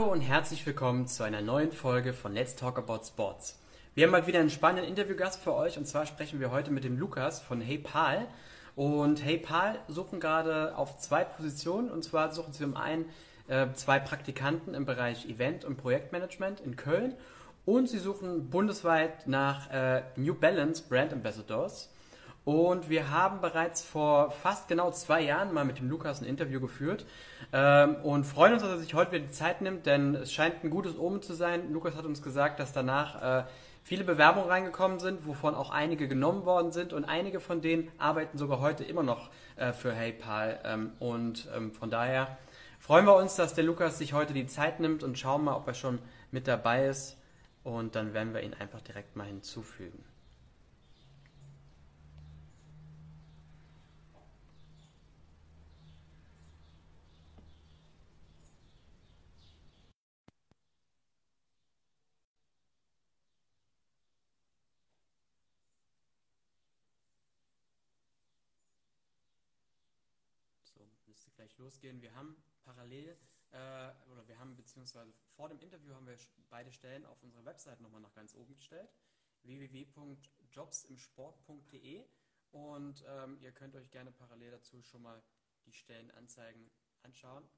Hallo und herzlich willkommen zu einer neuen Folge von Let's Talk About Sports. Wir haben mal wieder einen spannenden Interviewgast für euch und zwar sprechen wir heute mit dem Lukas von Hey Pal. Und Hey Pal suchen gerade auf zwei Positionen und zwar suchen sie zum einen äh, zwei Praktikanten im Bereich Event- und Projektmanagement in Köln und sie suchen bundesweit nach äh, New Balance Brand Ambassadors. Und wir haben bereits vor fast genau zwei Jahren mal mit dem Lukas ein Interview geführt ähm, und freuen uns, dass er sich heute wieder die Zeit nimmt, denn es scheint ein gutes Omen zu sein. Lukas hat uns gesagt, dass danach äh, viele Bewerbungen reingekommen sind, wovon auch einige genommen worden sind und einige von denen arbeiten sogar heute immer noch äh, für HeyPal. Ähm, und ähm, von daher freuen wir uns, dass der Lukas sich heute die Zeit nimmt und schauen mal, ob er schon mit dabei ist. Und dann werden wir ihn einfach direkt mal hinzufügen. müsste gleich losgehen. Wir haben parallel, äh, oder wir haben beziehungsweise vor dem Interview haben wir beide Stellen auf unserer Website nochmal nach ganz oben gestellt. www.jobsimsport.de und ähm, ihr könnt euch gerne parallel dazu schon mal die Stellenanzeigen anschauen.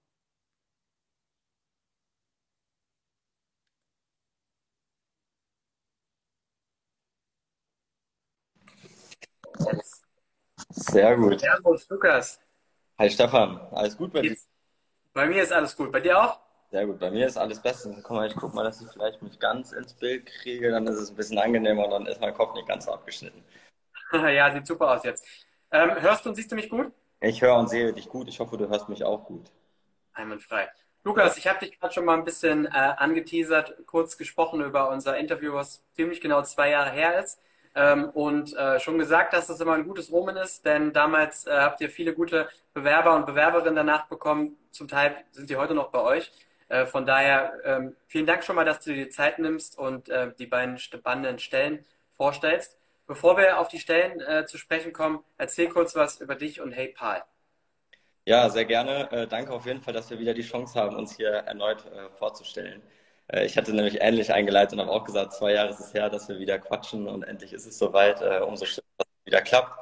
Sehr gut. Servus, Lukas. Hi Stefan, alles gut bei dir? Bei mir ist alles gut. Bei dir auch? Sehr gut, bei mir ist alles bestens. Komm mal, ich guck mal, dass ich vielleicht mich ganz ins Bild kriege, dann ist es ein bisschen angenehmer und dann ist mein Kopf nicht ganz so abgeschnitten. ja, sieht super aus jetzt. Ähm, hörst du und siehst du mich gut? Ich höre und sehe dich gut. Ich hoffe, du hörst mich auch gut. Einwandfrei. Lukas, ich habe dich gerade schon mal ein bisschen äh, angeteasert, kurz gesprochen über unser Interview, was ziemlich genau zwei Jahre her ist. Ähm, und äh, schon gesagt, dass das immer ein gutes Omen ist, denn damals äh, habt ihr viele gute Bewerber und Bewerberinnen danach bekommen. Zum Teil sind die heute noch bei euch. Äh, von daher ähm, vielen Dank schon mal, dass du dir die Zeit nimmst und äh, die beiden spannenden Stellen vorstellst. Bevor wir auf die Stellen äh, zu sprechen kommen, erzähl kurz was über dich und Hey Pal. Ja, sehr gerne. Äh, danke auf jeden Fall, dass wir wieder die Chance haben, uns hier erneut vorzustellen. Äh, ich hatte nämlich ähnlich eingeleitet und habe auch gesagt, zwei Jahre ist es her, dass wir wieder quatschen und endlich ist es soweit. Äh, umso schöner, dass es wieder klappt.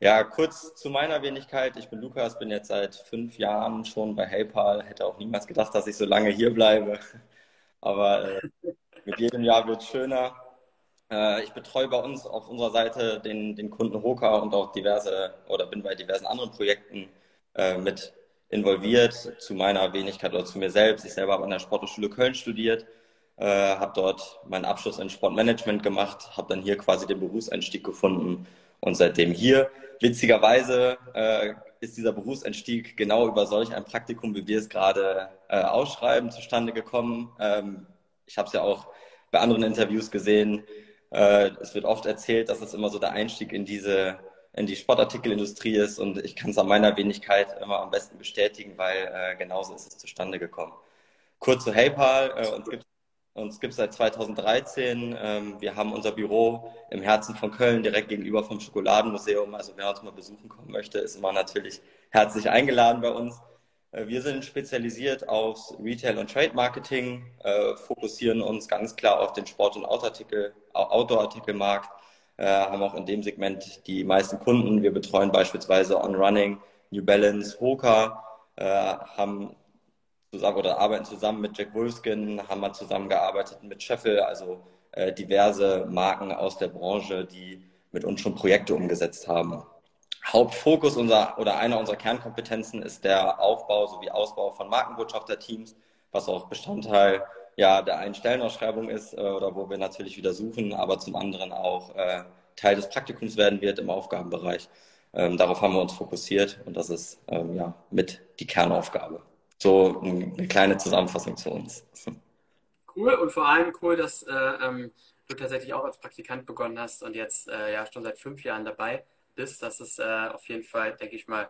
Ja, kurz zu meiner Wenigkeit. Ich bin Lukas, bin jetzt seit fünf Jahren schon bei HeyPal. Hätte auch niemals gedacht, dass ich so lange hier bleibe. Aber äh, mit jedem Jahr wird es schöner. Äh, ich betreue bei uns auf unserer Seite den, den Kunden Hoka und auch diverse oder bin bei diversen anderen Projekten äh, mit involviert zu meiner Wenigkeit oder zu mir selbst. Ich selber habe an der Sporthochschule Köln studiert, äh, habe dort meinen Abschluss in Sportmanagement gemacht, habe dann hier quasi den Berufseinstieg gefunden und seitdem hier. Witzigerweise äh, ist dieser Berufseinstieg genau über solch ein Praktikum, wie wir es gerade äh, ausschreiben, zustande gekommen. Ähm, ich habe es ja auch bei anderen Interviews gesehen. Äh, es wird oft erzählt, dass es immer so der Einstieg in diese die Sportartikelindustrie ist und ich kann es an meiner Wenigkeit immer am besten bestätigen, weil äh, genauso ist es zustande gekommen. Kurz zu HeyPal, äh, uns gibt gibt seit 2013. Ähm, wir haben unser Büro im Herzen von Köln, direkt gegenüber vom Schokoladenmuseum. Also wer uns mal besuchen kommen möchte, ist immer natürlich herzlich eingeladen bei uns. Äh, wir sind spezialisiert auf Retail und Trade Marketing, äh, fokussieren uns ganz klar auf den Sport- und Outdoor-Artikelmarkt äh, haben auch in dem Segment die meisten Kunden. Wir betreuen beispielsweise On Running, New Balance, Hoka, äh, haben zusammen oder arbeiten zusammen mit Jack Wolfskin, haben mal zusammengearbeitet mit Scheffel, also äh, diverse Marken aus der Branche, die mit uns schon Projekte umgesetzt haben. Hauptfokus unser oder einer unserer Kernkompetenzen ist der Aufbau sowie Ausbau von Markenbotschafterteams, was auch Bestandteil ja, der einen Stellenausschreibung ist äh, oder wo wir natürlich wieder suchen, aber zum anderen auch äh, Teil des Praktikums werden wird im Aufgabenbereich. Ähm, darauf haben wir uns fokussiert und das ist ähm, ja mit die Kernaufgabe. So eine kleine Zusammenfassung zu uns. Cool und vor allem cool, dass äh, ähm, du tatsächlich auch als Praktikant begonnen hast und jetzt äh, ja schon seit fünf Jahren dabei bist. Das ist äh, auf jeden Fall, denke ich mal,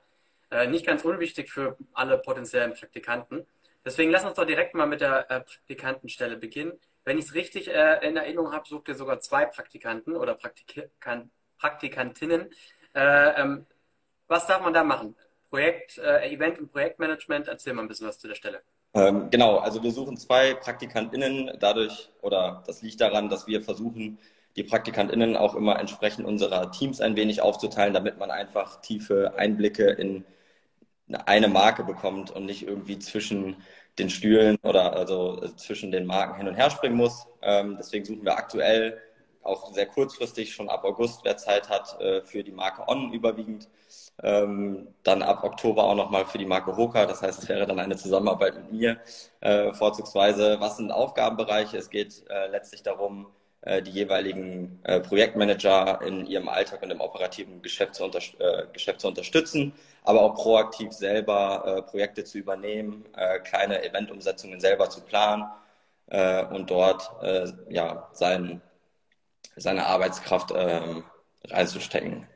äh, nicht ganz unwichtig für alle potenziellen Praktikanten. Deswegen lass uns doch direkt mal mit der äh, Praktikantenstelle beginnen. Wenn ich es richtig äh, in Erinnerung habe, sucht ihr sogar zwei Praktikanten oder Praktikan Praktikantinnen. Äh, ähm, was darf man da machen? Projekt, äh, Event- und Projektmanagement, erzähl mal ein bisschen was zu der Stelle. Ähm, genau, also wir suchen zwei PraktikantInnen dadurch, oder das liegt daran, dass wir versuchen, die PraktikantInnen auch immer entsprechend unserer Teams ein wenig aufzuteilen, damit man einfach tiefe Einblicke in eine Marke bekommt und nicht irgendwie zwischen den Stühlen oder also zwischen den Marken hin und her springen muss. Ähm, deswegen suchen wir aktuell auch sehr kurzfristig schon ab August, wer Zeit hat, äh, für die Marke On überwiegend. Ähm, dann ab Oktober auch nochmal für die Marke Hoka. Das heißt, es wäre dann eine Zusammenarbeit mit mir äh, vorzugsweise. Was sind Aufgabenbereiche? Es geht äh, letztlich darum, äh, die jeweiligen äh, Projektmanager in ihrem Alltag und im operativen Geschäft zu, äh, Geschäft zu unterstützen, aber auch proaktiv selber Projekte zu übernehmen, kleine Eventumsetzungen selber zu planen und dort ja, sein, seine Arbeitskraft ähm, reinzustecken.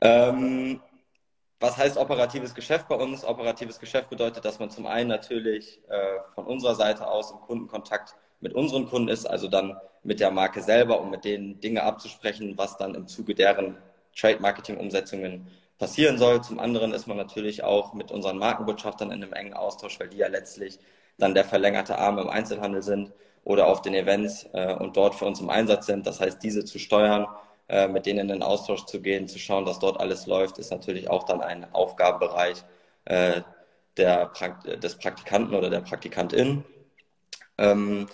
Ähm, was heißt operatives Geschäft bei uns? Operatives Geschäft bedeutet, dass man zum einen natürlich äh, von unserer Seite aus im Kundenkontakt mit unseren Kunden ist, also dann mit der Marke selber, um mit denen Dinge abzusprechen, was dann im Zuge deren Trade-Marketing-Umsetzungen passieren soll. Zum anderen ist man natürlich auch mit unseren Markenbotschaftern in einem engen Austausch, weil die ja letztlich dann der verlängerte Arm im Einzelhandel sind oder auf den Events äh, und dort für uns im Einsatz sind. Das heißt, diese zu steuern, äh, mit denen in den Austausch zu gehen, zu schauen, dass dort alles läuft, ist natürlich auch dann ein Aufgabenbereich äh, der, des Praktikanten oder der Praktikantin. Ähm,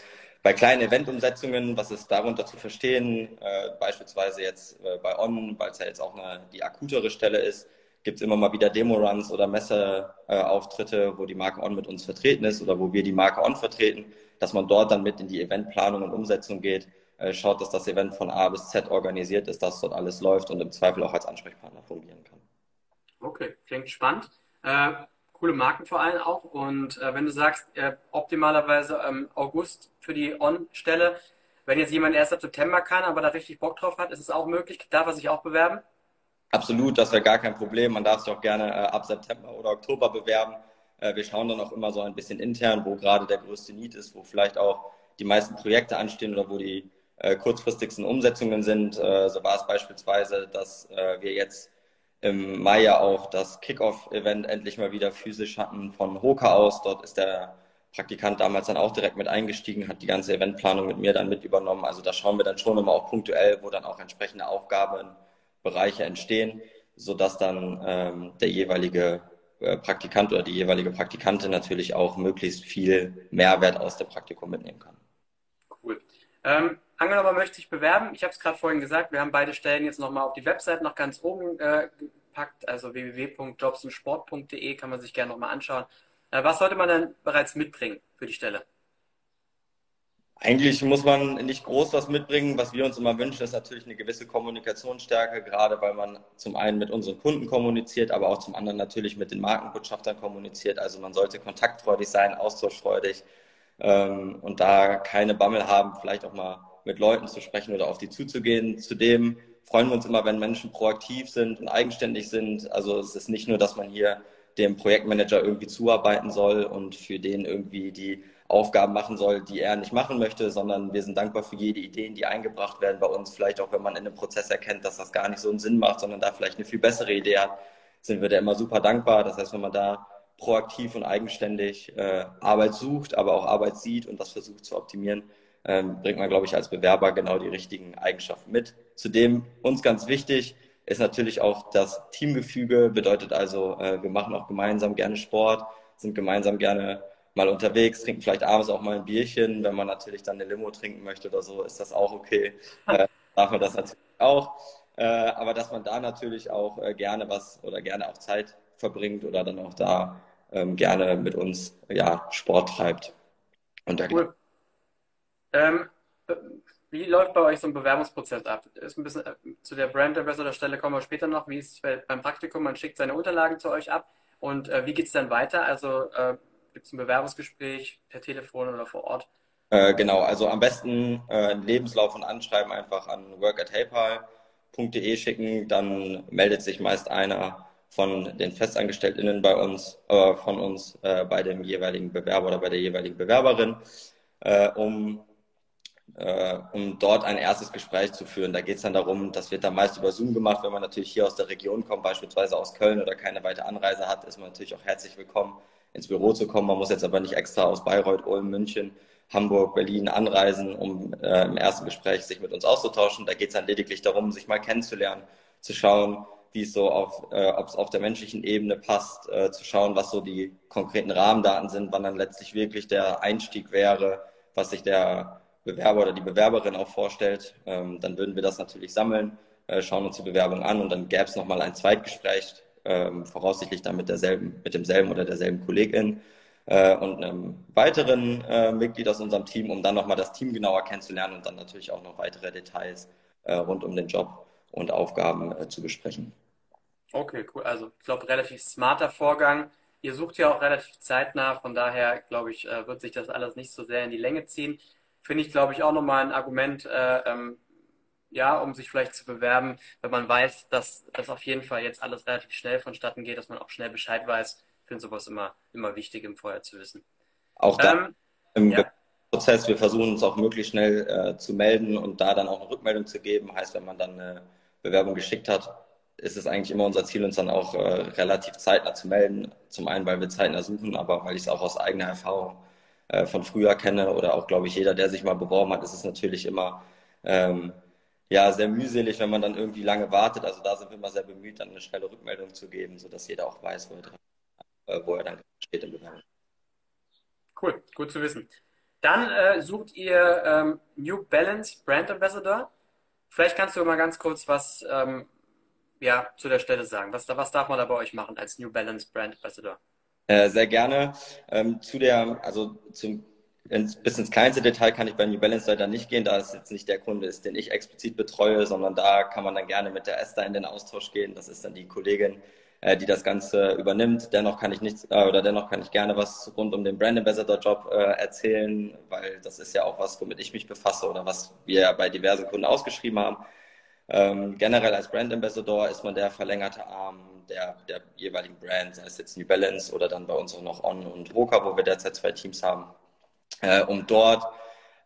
bei kleinen Eventumsetzungen, was ist darunter zu verstehen? Äh, beispielsweise jetzt äh, bei On, weil es ja jetzt auch eine, die akutere Stelle ist, gibt es immer mal wieder Demo-Runs oder Messeauftritte, äh, wo die Marke On mit uns vertreten ist oder wo wir die Marke On vertreten, dass man dort dann mit in die Eventplanung und Umsetzung geht, äh, schaut, dass das Event von A bis Z organisiert ist, dass dort alles läuft und im Zweifel auch als Ansprechpartner fungieren kann. Okay, klingt spannend. Coole Marken vor allem auch. Und äh, wenn du sagst, äh, optimalerweise ähm, August für die On-Stelle, wenn jetzt jemand erst ab September kann, aber da richtig Bock drauf hat, ist es auch möglich? Darf er sich auch bewerben? Absolut, das wäre gar kein Problem. Man darf sich auch gerne äh, ab September oder Oktober bewerben. Äh, wir schauen dann auch immer so ein bisschen intern, wo gerade der größte Need ist, wo vielleicht auch die meisten Projekte anstehen oder wo die äh, kurzfristigsten Umsetzungen sind. Äh, so war es beispielsweise, dass wir jetzt im Mai ja auch das Kickoff-Event endlich mal wieder physisch hatten von Hoka aus. Dort ist der Praktikant damals dann auch direkt mit eingestiegen, hat die ganze Eventplanung mit mir dann mit übernommen. Also da schauen wir dann schon immer auch punktuell, wo dann auch entsprechende Aufgabenbereiche entstehen, sodass dann ähm, der jeweilige äh, Praktikant oder die jeweilige Praktikantin natürlich auch möglichst viel Mehrwert aus dem Praktikum mitnehmen kann. Ähm, angenommen, möchte sich bewerben. Ich habe es gerade vorhin gesagt, wir haben beide Stellen jetzt nochmal auf die Website noch ganz oben äh, gepackt, also www.jobsundsport.de kann man sich gerne nochmal anschauen. Äh, was sollte man denn bereits mitbringen für die Stelle? Eigentlich muss man nicht groß was mitbringen. Was wir uns immer wünschen, ist natürlich eine gewisse Kommunikationsstärke, gerade weil man zum einen mit unseren Kunden kommuniziert, aber auch zum anderen natürlich mit den Markenbotschaftern kommuniziert. Also man sollte kontaktfreudig sein, austauschfreudig ähm, und da keine Bammel haben, vielleicht auch mal mit Leuten zu sprechen oder auf die zuzugehen. Zudem freuen wir uns immer, wenn Menschen proaktiv sind und eigenständig sind. Also es ist nicht nur, dass man hier dem Projektmanager irgendwie zuarbeiten soll und für den irgendwie die Aufgaben machen soll, die er nicht machen möchte, sondern wir sind dankbar für jede Idee, die eingebracht werden bei uns. Vielleicht auch, wenn man in einem Prozess erkennt, dass das gar nicht so einen Sinn macht, sondern da vielleicht eine viel bessere Idee hat, sind wir da immer super dankbar. Das heißt, wenn man da proaktiv und eigenständig äh, Arbeit sucht, aber auch Arbeit sieht und das versucht zu optimieren, ähm, bringt man, glaube ich, als Bewerber genau die richtigen Eigenschaften mit. Zudem uns ganz wichtig ist natürlich auch das Teamgefüge, bedeutet also, äh, wir machen auch gemeinsam gerne Sport, sind gemeinsam gerne mal unterwegs, trinken vielleicht abends auch mal ein Bierchen. Wenn man natürlich dann eine Limo trinken möchte oder so, ist das auch okay. Äh, darf man das natürlich auch. Äh, aber dass man da natürlich auch äh, gerne was oder gerne auch Zeit verbringt oder dann auch da ähm, gerne mit uns ja, Sport treibt. Und cool. Ähm, wie läuft bei euch so ein Bewerbungsprozess ab? Ist ein bisschen äh, zu der Brand Ambassador Stelle kommen wir später noch. Wie ist es beim Praktikum? Man schickt seine Unterlagen zu euch ab und äh, wie geht es dann weiter? Also äh, gibt es ein Bewerbungsgespräch per Telefon oder vor Ort? Äh, genau, also am besten äh, einen Lebenslauf und Anschreiben einfach an work@paypal.de schicken, dann meldet sich meist einer von den FestangestelltInnen bei uns, äh, von uns bei dem jeweiligen Bewerber oder bei der jeweiligen Bewerberin, um äh, um dort ein erstes Gespräch zu führen. Da geht es dann darum, das wird dann meist über Zoom gemacht, wenn man natürlich hier aus der Region kommt, beispielsweise aus Köln oder keine weitere Anreise hat, ist man natürlich auch herzlich willkommen, ins Büro zu kommen. Man muss jetzt aber nicht extra aus Bayreuth, Ulm, München, Hamburg, Berlin anreisen, um äh, im ersten Gespräch sich mit uns auszutauschen. Da geht es dann lediglich darum, sich mal kennenzulernen, zu schauen, wie es so auf, äh, ob es auf der menschlichen Ebene passt, äh, zu schauen, was so die konkreten Rahmendaten sind, wann dann letztlich wirklich der Einstieg wäre, was sich der Bewerber oder die Bewerberin auch vorstellt. Ähm, dann würden wir das natürlich sammeln, äh, schauen uns die Bewerbung an und dann gäbe es nochmal ein Zweitgespräch, ähm, voraussichtlich dann mit derselben, mit demselben oder derselben Kollegin äh, und einem weiteren äh, Mitglied aus unserem Team, um dann nochmal das Team genauer kennenzulernen und dann natürlich auch noch weitere Details äh, rund um den Job und Aufgaben äh, zu besprechen. Okay, cool. Also ich glaube, relativ smarter Vorgang. Ihr sucht ja auch relativ zeitnah, von daher glaube ich, äh, wird sich das alles nicht so sehr in die Länge ziehen. Finde ich, glaube ich, auch nochmal ein Argument, äh, ähm, ja, um sich vielleicht zu bewerben, wenn man weiß, dass das auf jeden Fall jetzt alles relativ schnell vonstatten geht, dass man auch schnell Bescheid weiß. Ich finde sowas immer, immer wichtig im Vorher zu wissen. Auch da ähm, im ja. Prozess, wir versuchen uns auch möglichst schnell äh, zu melden und da dann auch eine Rückmeldung zu geben. Heißt, wenn man dann eine Bewerbung geschickt hat, ist es eigentlich immer unser Ziel, uns dann auch äh, relativ zeitnah zu melden. Zum einen, weil wir zeitnah suchen, aber weil ich es auch aus eigener Erfahrung äh, von früher kenne oder auch, glaube ich, jeder, der sich mal beworben hat, ist es natürlich immer ähm, ja, sehr mühselig, wenn man dann irgendwie lange wartet. Also da sind wir immer sehr bemüht, dann eine schnelle Rückmeldung zu geben, sodass jeder auch weiß, wo er, äh, wo er dann steht im Bewerbung. Cool, gut zu wissen. Dann äh, sucht ihr ähm, New Balance Brand Ambassador. Vielleicht kannst du mal ganz kurz was ähm, ja, zu der Stelle sagen? Was, was darf man da bei euch machen als New Balance Brand Ambassador? Äh, sehr gerne. Ähm, zu der, also zum ins, bis ins kleinste Detail kann ich bei New Balance leider nicht gehen, da es jetzt nicht der Kunde ist, den ich explizit betreue, sondern da kann man dann gerne mit der Esther in den Austausch gehen. Das ist dann die Kollegin, äh, die das Ganze übernimmt. Dennoch kann ich nichts äh, oder dennoch kann ich gerne was rund um den Brand Ambassador Job äh, erzählen, weil das ist ja auch was, womit ich mich befasse oder was wir bei diversen Kunden ausgeschrieben haben. Ähm, generell als Brand Ambassador ist man der verlängerte Arm der, der jeweiligen Brand, sei es jetzt New Balance oder dann bei uns auch noch On und Roka, wo wir derzeit zwei Teams haben, äh, um dort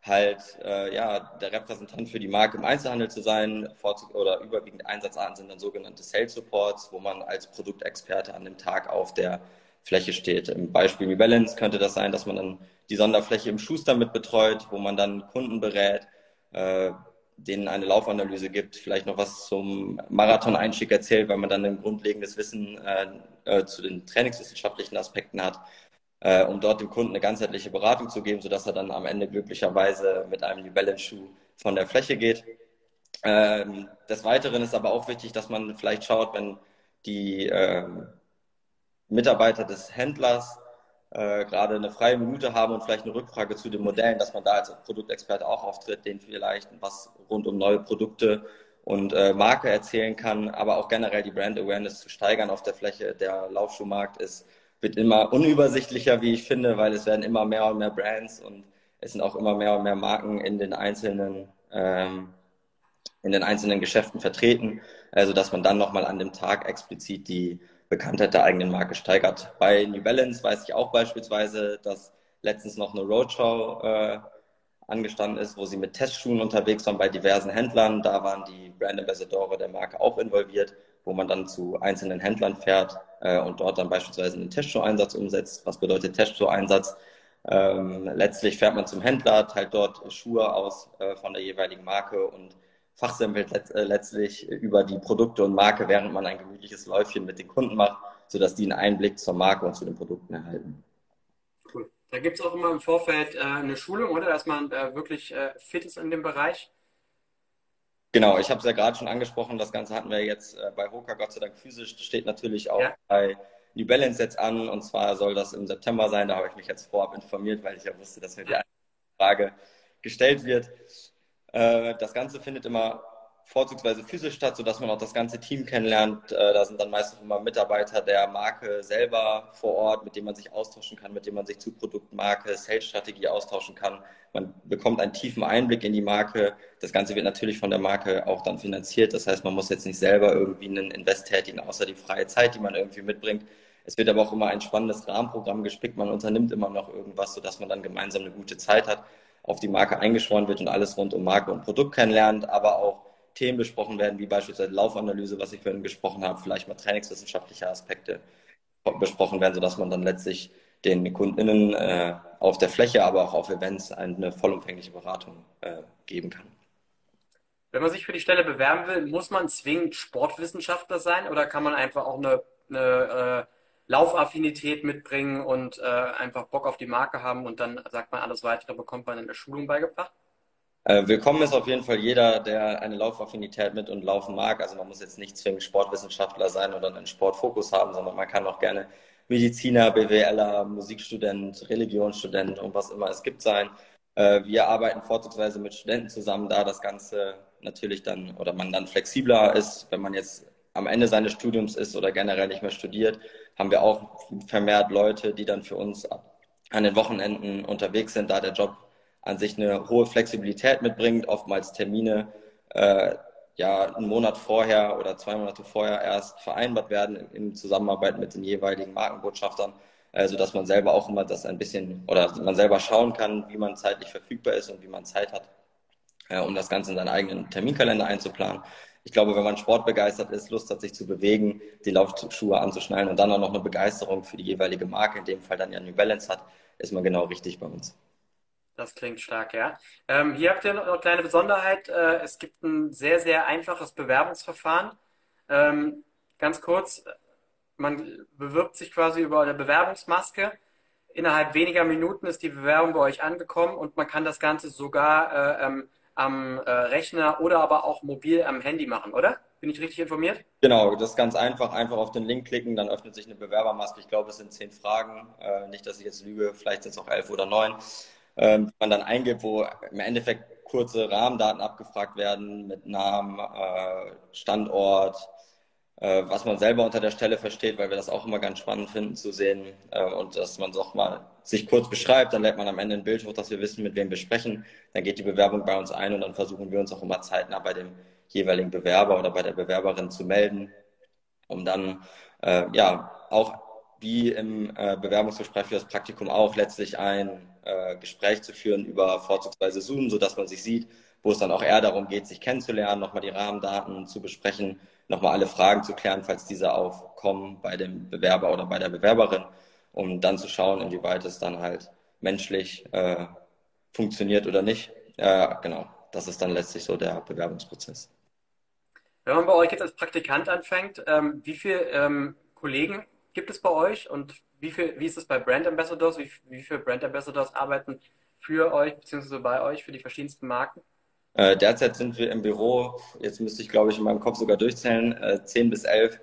halt äh, ja der Repräsentant für die Marke im Einzelhandel zu sein. Vorzug oder überwiegend Einsatzarten sind dann sogenannte Sales Supports, wo man als Produktexperte an dem Tag auf der Fläche steht. Im Beispiel New Balance könnte das sein, dass man dann die Sonderfläche im Schuster mit betreut, wo man dann Kunden berät, äh, denen eine Laufanalyse gibt, vielleicht noch was zum Marathon-Einstieg erzählt, weil man dann ein grundlegendes Wissen äh, äh, zu den trainingswissenschaftlichen Aspekten hat, äh, um dort dem Kunden eine ganzheitliche Beratung zu geben, sodass er dann am Ende glücklicherweise mit einem New Balance-Schuh von der Fläche geht. Ähm, des Weiteren ist aber auch wichtig, dass man vielleicht schaut, wenn die ähm, Mitarbeiter des Händlers äh, gerade eine freie Minute haben und vielleicht eine Rückfrage zu den Modellen, dass man da als Produktexperte auch auftritt, denen vielleicht was rund um neue Produkte und äh, Marke erzählen kann, aber auch generell die Brand Awareness zu steigern auf der Fläche. Der Laufschuhmarkt ist, wird immer unübersichtlicher, wie ich finde, weil es werden immer mehr und mehr Brands und es sind auch immer mehr und mehr Marken in den einzelnen ähm, in den einzelnen Geschäften vertreten, also dass man dann nochmal an dem Tag explizit die Bekanntheit der eigenen Marke steigert. Bei New Balance weiß ich auch beispielsweise, dass letztens noch eine Roadshow äh, angestanden ist, wo sie mit Testschuhen unterwegs waren bei diversen Händlern. Da waren die Brand Ambassadore der Marke auch involviert, wo man dann zu einzelnen Händlern fährt äh, und dort dann beispielsweise einen Testschuh-Einsatz umsetzt. Was bedeutet Testschuh-Einsatz? Ähm, letztlich fährt man zum Händler, teilt dort Schuhe aus äh, von der jeweiligen Marke und fachsimpelt let, äh, letztlich über die Produkte und Marke, während man ein gemütliches Läufchen mit den Kunden macht, sodass die einen Einblick zur Marke und zu den Produkten erhalten. Cool. Da gibt es auch immer im Vorfeld äh, eine Schulung, oder? Dass man äh, wirklich äh, fit ist in dem Bereich. Genau, ich habe es ja gerade schon angesprochen, das Ganze hatten wir jetzt äh, bei Hoka Gott sei Dank physisch, das steht natürlich auch ja. bei New Balance jetzt an und zwar soll das im September sein, da habe ich mich jetzt vorab informiert, weil ich ja wusste, dass mir die Frage gestellt wird. Äh, das Ganze findet immer vorzugsweise physisch statt, sodass man auch das ganze Team kennenlernt. Äh, da sind dann meistens immer Mitarbeiter der Marke selber vor Ort, mit dem man sich austauschen kann, mit dem man sich zu Produktmarke, Sales-Strategie austauschen kann. Man bekommt einen tiefen Einblick in die Marke. Das Ganze wird natürlich von der Marke auch dann finanziert. Das heißt, man muss jetzt nicht selber irgendwie einen Invest tätigen, außer die freie Zeit, die man irgendwie mitbringt. Es wird aber auch immer ein spannendes Rahmenprogramm gespickt. Man unternimmt immer noch irgendwas, sodass man dann gemeinsam eine gute Zeit hat auf die Marke eingeschworen wird und alles rund um Marke und Produkt kennenlernt, aber auch Themen besprochen werden, wie beispielsweise Laufanalyse, was ich vorhin gesprochen habe, vielleicht mal trainingswissenschaftliche Aspekte besprochen werden, sodass man dann letztlich den KundInnen äh, auf der Fläche, aber auch auf Events eine vollumfängliche Beratung äh, geben kann. Wenn man sich für die Stelle bewerben will, muss man zwingend Sportwissenschaftler sein oder kann man einfach auch eine, eine äh, Laufaffinität mitbringen und äh, einfach Bock auf die Marke haben und dann sagt man alles weitere bekommt man in der Schulung beigebracht? Äh, willkommen ist auf jeden Fall jeder, der eine Laufaffinität mit und laufen mag. Also man muss jetzt nicht zwingend Sportwissenschaftler sein oder einen Sportfokus haben, sondern man kann auch gerne Mediziner, BWLer, Musikstudent, Religionsstudent und was immer es gibt sein. Äh, wir arbeiten vorzugsweise mit Studenten zusammen, da das Ganze natürlich dann oder man dann flexibler ist, wenn man jetzt am Ende seines Studiums ist oder generell nicht mehr studiert, haben wir auch vermehrt Leute, die dann für uns an den Wochenenden unterwegs sind, da der Job an sich eine hohe Flexibilität mitbringt, oftmals Termine äh, ja einen Monat vorher oder zwei Monate vorher erst vereinbart werden in Zusammenarbeit mit den jeweiligen Markenbotschaftern, äh, sodass man selber auch immer das ein bisschen oder man selber schauen kann, wie man zeitlich verfügbar ist und wie man Zeit hat, äh, um das Ganze in seinen eigenen Terminkalender einzuplanen. Ich glaube, wenn man sportbegeistert ist, Lust hat, sich zu bewegen, die Laufschuhe anzuschnallen und dann auch noch eine Begeisterung für die jeweilige Marke, in dem Fall dann ja New Balance hat, ist man genau richtig bei uns. Das klingt stark, ja. Ähm, hier habt ihr noch eine kleine Besonderheit. Äh, es gibt ein sehr, sehr einfaches Bewerbungsverfahren. Ähm, ganz kurz, man bewirbt sich quasi über eine Bewerbungsmaske. Innerhalb weniger Minuten ist die Bewerbung bei euch angekommen und man kann das Ganze sogar äh, ähm, am äh, Rechner oder aber auch mobil am Handy machen, oder? Bin ich richtig informiert? Genau, das ist ganz einfach. Einfach auf den Link klicken, dann öffnet sich eine Bewerbermaske. Ich glaube, es sind zehn Fragen. Äh, nicht, dass ich jetzt lüge, vielleicht sind es auch elf oder neun ähm, man dann eingibt, wo im Endeffekt kurze Rahmendaten abgefragt werden mit Namen, äh, Standort, was man selber unter der Stelle versteht, weil wir das auch immer ganz spannend finden zu sehen äh, und dass man doch mal sich kurz beschreibt, dann lädt man am Ende ein Bild hoch, dass wir wissen, mit wem wir sprechen, dann geht die Bewerbung bei uns ein und dann versuchen wir uns auch immer zeitnah bei dem jeweiligen Bewerber oder bei der Bewerberin zu melden, um dann äh, ja auch wie im äh, Bewerbungsgespräch für das Praktikum auch letztlich ein äh, Gespräch zu führen über vorzugsweise Zoom, sodass man sich sieht, wo es dann auch eher darum geht, sich kennenzulernen, nochmal die Rahmendaten zu besprechen, nochmal alle Fragen zu klären, falls diese aufkommen bei dem Bewerber oder bei der Bewerberin, um dann zu schauen, inwieweit es dann halt menschlich äh, funktioniert oder nicht. Äh, genau, das ist dann letztlich so der Bewerbungsprozess. Wenn man bei euch jetzt als Praktikant anfängt, ähm, wie viele ähm, Kollegen gibt es bei euch und wie, viel, wie ist es bei Brand Ambassadors? Wie, wie viele Brand Ambassadors arbeiten für euch bzw. bei euch für die verschiedensten Marken? Äh, derzeit sind wir im Büro, jetzt müsste ich glaube ich in meinem Kopf sogar durchzählen, äh, 10 bis 11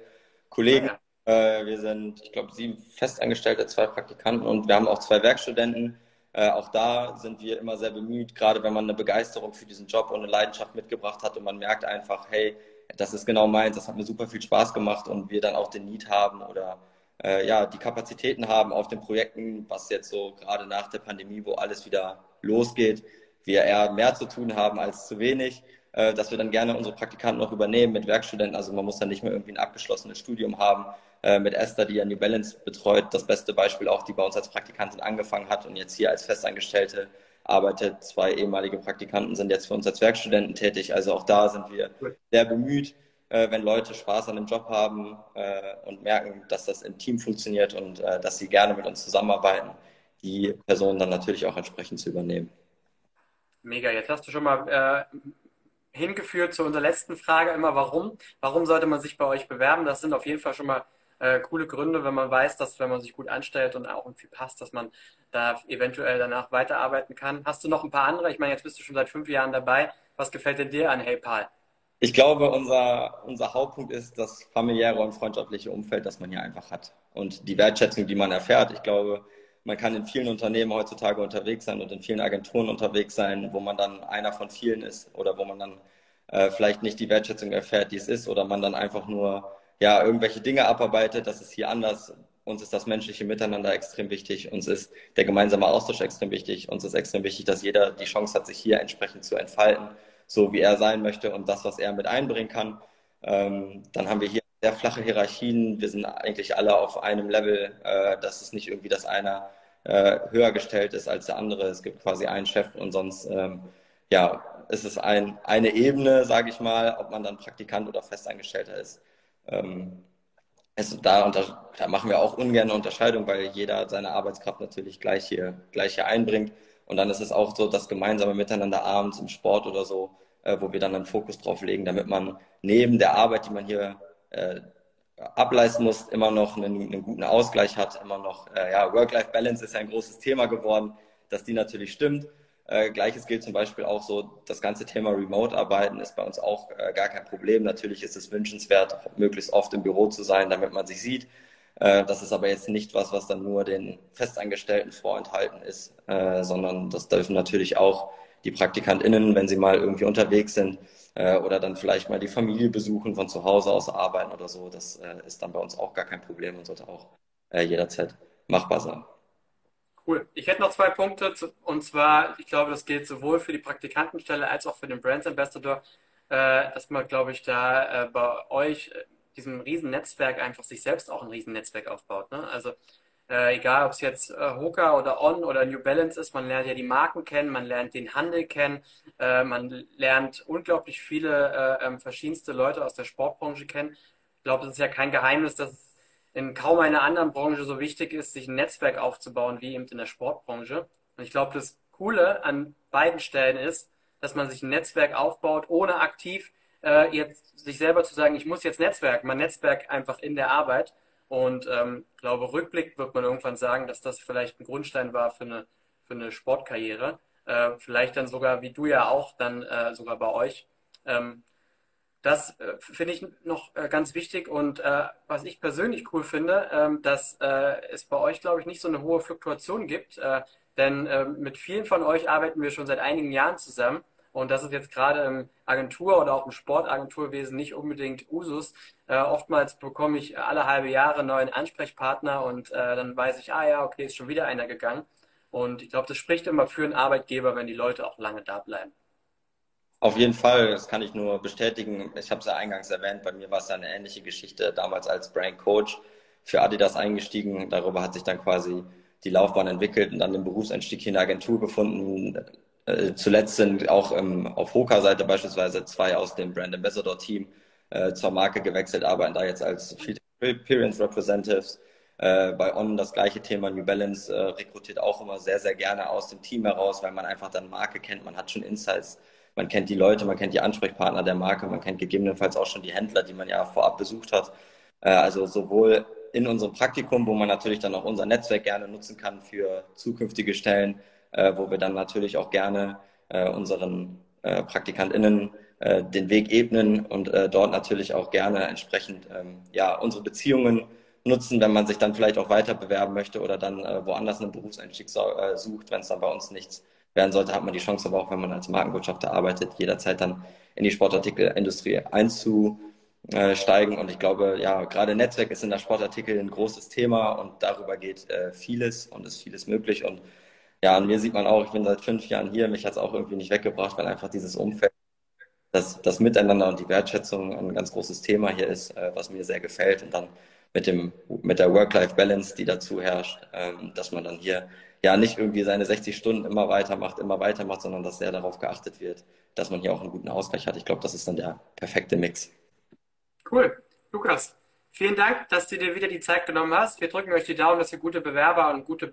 Kollegen. Äh, wir sind, ich glaube, sieben Festangestellte, zwei Praktikanten und wir haben auch zwei Werkstudenten. Äh, auch da sind wir immer sehr bemüht, gerade wenn man eine Begeisterung für diesen Job und eine Leidenschaft mitgebracht hat und man merkt einfach, hey, das ist genau meins, das hat mir super viel Spaß gemacht und wir dann auch den Need haben oder äh, ja, die Kapazitäten haben auf den Projekten, was jetzt so gerade nach der Pandemie, wo alles wieder losgeht, wir eher mehr zu tun haben als zu wenig, äh, dass wir dann gerne unsere Praktikanten noch übernehmen mit Werkstudenten. Also man muss dann nicht mehr irgendwie ein abgeschlossenes Studium haben. Äh, mit Esther, die ja New Balance betreut, das beste Beispiel auch, die bei uns als Praktikantin angefangen hat und jetzt hier als Festangestellte arbeitet. Zwei ehemalige Praktikanten sind jetzt für uns als Werkstudenten tätig. Also auch da sind wir sehr bemüht, äh, wenn Leute Spaß an dem Job haben äh, und merken, dass das im Team funktioniert und äh, dass sie gerne mit uns zusammenarbeiten, die Personen dann natürlich auch entsprechend zu übernehmen. Mega, jetzt hast du schon mal äh, hingeführt zu unserer letzten Frage immer, warum? Warum sollte man sich bei euch bewerben? Das sind auf jeden Fall schon mal äh, coole Gründe, wenn man weiß, dass wenn man sich gut anstellt und auch irgendwie passt, dass man da eventuell danach weiterarbeiten kann. Hast du noch ein paar andere? Ich meine, jetzt bist du schon seit fünf Jahren dabei. Was gefällt dir dir an HeyPal? Ich glaube, unser, unser Hauptpunkt ist das familiäre und freundschaftliche Umfeld, das man hier einfach hat. Und die Wertschätzung, die man erfährt. Ich glaube, man kann in vielen Unternehmen heutzutage unterwegs sein und in vielen Agenturen unterwegs sein, wo man dann einer von vielen ist oder wo man dann äh, vielleicht nicht die Wertschätzung erfährt, die es ist, oder man dann einfach nur ja, irgendwelche Dinge abarbeitet. Das ist hier anders. Uns ist das menschliche Miteinander extrem wichtig. Uns ist der gemeinsame Austausch extrem wichtig. Uns ist extrem wichtig, dass jeder die Chance hat, sich hier entsprechend zu entfalten so wie er sein möchte und das, was er mit einbringen kann. Ähm, dann haben wir hier sehr flache Hierarchien. Wir sind eigentlich alle auf einem Level, äh, dass es nicht irgendwie, dass einer äh, höher gestellt ist als der andere. Es gibt quasi einen Chef und sonst, ähm, ja, ist es ein, eine Ebene, sage ich mal, ob man dann Praktikant oder Festangestellter ist. Ähm, es, da, unter, da machen wir auch ungern eine Unterscheidung, weil jeder seine Arbeitskraft natürlich gleich hier, gleich hier einbringt. Und dann ist es auch so das gemeinsame Miteinander abends im Sport oder so, äh, wo wir dann einen Fokus drauf legen, damit man neben der Arbeit, die man hier äh, ableisten muss, immer noch einen, einen guten Ausgleich hat, immer noch, äh, ja, Work-Life-Balance ist ja ein großes Thema geworden, dass die natürlich stimmt. Äh, Gleiches gilt zum Beispiel auch so, das ganze Thema Remote-Arbeiten ist bei uns auch äh, gar kein Problem. Natürlich ist es wünschenswert, möglichst oft im Büro zu sein, damit man sich sieht. Äh, das ist aber jetzt nicht was, was dann nur den Festangestellten vorenthalten ist, äh, sondern das dürfen natürlich auch die PraktikantInnen, wenn sie mal irgendwie unterwegs sind äh, oder dann vielleicht mal die Familie besuchen, von zu Hause aus arbeiten oder so. Das äh, ist dann bei uns auch gar kein Problem und sollte auch äh, jederzeit machbar sein. Cool. Ich hätte noch zwei Punkte und zwar, ich glaube, das gilt sowohl für die Praktikantenstelle als auch für den Brand Ambassador, äh, dass man, glaube ich, da äh, bei euch diesem riesen Netzwerk einfach sich selbst auch ein riesen Netzwerk aufbaut. Ne? Also äh, egal, ob es jetzt äh, Hoka oder On oder New Balance ist, man lernt ja die Marken kennen, man lernt den Handel kennen, äh, man lernt unglaublich viele äh, ähm, verschiedenste Leute aus der Sportbranche kennen. Ich glaube, es ist ja kein Geheimnis, dass es in kaum einer anderen Branche so wichtig ist, sich ein Netzwerk aufzubauen wie eben in der Sportbranche. Und ich glaube, das Coole an beiden Stellen ist, dass man sich ein Netzwerk aufbaut, ohne aktiv äh, jetzt sich selber zu sagen, ich muss jetzt Netzwerken. Man Netzwerk einfach in der Arbeit. Und ähm, glaube, rückblickend wird man irgendwann sagen, dass das vielleicht ein Grundstein war für eine, für eine Sportkarriere. Äh, vielleicht dann sogar, wie du ja auch, dann äh, sogar bei euch. Ähm, das äh, finde ich noch äh, ganz wichtig und äh, was ich persönlich cool finde, ähm, dass äh, es bei euch, glaube ich, nicht so eine hohe Fluktuation gibt, äh, denn ähm, mit vielen von euch arbeiten wir schon seit einigen Jahren zusammen und das ist jetzt gerade im Agentur- oder auch im Sportagenturwesen nicht unbedingt Usus. Äh, oftmals bekomme ich alle halbe Jahre einen neuen Ansprechpartner und äh, dann weiß ich, ah ja, okay, ist schon wieder einer gegangen. Und ich glaube, das spricht immer für einen Arbeitgeber, wenn die Leute auch lange da bleiben. Auf jeden Fall, das kann ich nur bestätigen. Ich habe es ja eingangs erwähnt, bei mir war es eine ähnliche Geschichte, damals als Brand Coach für Adidas eingestiegen. Darüber hat sich dann quasi die Laufbahn entwickelt und dann den Berufseinstieg in der Agentur gefunden. Äh, zuletzt sind auch ähm, auf Hoka-Seite beispielsweise zwei aus dem Brand Ambassador-Team äh, zur Marke gewechselt, arbeiten da jetzt als Field Experience Representatives. Äh, bei On das gleiche Thema, New Balance äh, rekrutiert auch immer sehr, sehr gerne aus dem Team heraus, weil man einfach dann Marke kennt, man hat schon Insights, man kennt die Leute, man kennt die Ansprechpartner der Marke, man kennt gegebenenfalls auch schon die Händler, die man ja vorab besucht hat. Äh, also sowohl in unserem Praktikum, wo man natürlich dann auch unser Netzwerk gerne nutzen kann für zukünftige Stellen, wo wir dann natürlich auch gerne äh, unseren äh, PraktikantInnen äh, den Weg ebnen und äh, dort natürlich auch gerne entsprechend ähm, ja, unsere Beziehungen nutzen, wenn man sich dann vielleicht auch weiter bewerben möchte oder dann äh, woanders einen Berufseinstieg sucht, wenn es dann bei uns nichts werden sollte, hat man die Chance aber auch, wenn man als Markenbotschafter arbeitet, jederzeit dann in die Sportartikelindustrie einzusteigen. Und ich glaube, ja, gerade Netzwerk ist in der Sportartikel ein großes Thema und darüber geht äh, vieles und ist vieles möglich. Und ja, an mir sieht man auch, ich bin seit fünf Jahren hier, mich hat es auch irgendwie nicht weggebracht, weil einfach dieses Umfeld, das, das Miteinander und die Wertschätzung ein ganz großes Thema hier ist, äh, was mir sehr gefällt. Und dann mit dem, mit der Work-Life-Balance, die dazu herrscht, ähm, dass man dann hier ja nicht irgendwie seine 60 Stunden immer weitermacht, immer weitermacht, sondern dass sehr darauf geachtet wird, dass man hier auch einen guten Ausgleich hat. Ich glaube, das ist dann der perfekte Mix. Cool. Lukas, vielen Dank, dass du dir wieder die Zeit genommen hast. Wir drücken euch die Daumen, dass ihr gute Bewerber und gute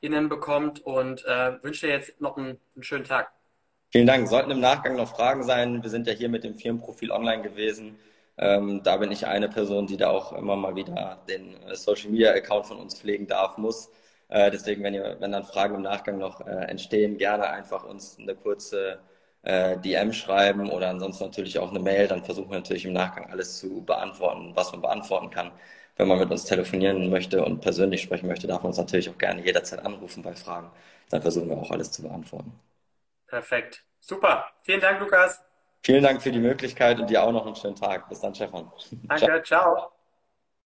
BewerberInnen bekommt und äh, wünsche dir jetzt noch einen, einen schönen Tag. Vielen Dank. Sollten im Nachgang noch Fragen sein, wir sind ja hier mit dem Firmenprofil online gewesen. Ähm, da bin ich eine Person, die da auch immer mal wieder den äh, Social Media Account von uns pflegen darf, muss. Äh, deswegen, wenn, ihr, wenn dann Fragen im Nachgang noch äh, entstehen, gerne einfach uns eine kurze äh, DM schreiben oder ansonsten natürlich auch eine Mail. Dann versuchen wir natürlich im Nachgang alles zu beantworten, was man beantworten kann. Wenn man mit uns telefonieren möchte und persönlich sprechen möchte, darf man uns natürlich auch gerne jederzeit anrufen bei Fragen. Dann versuchen wir auch alles zu beantworten. Perfekt. Super. Vielen Dank, Lukas. Vielen Dank für die Möglichkeit und dir auch noch einen schönen Tag. Bis dann, Stefan. Danke. ciao. ciao.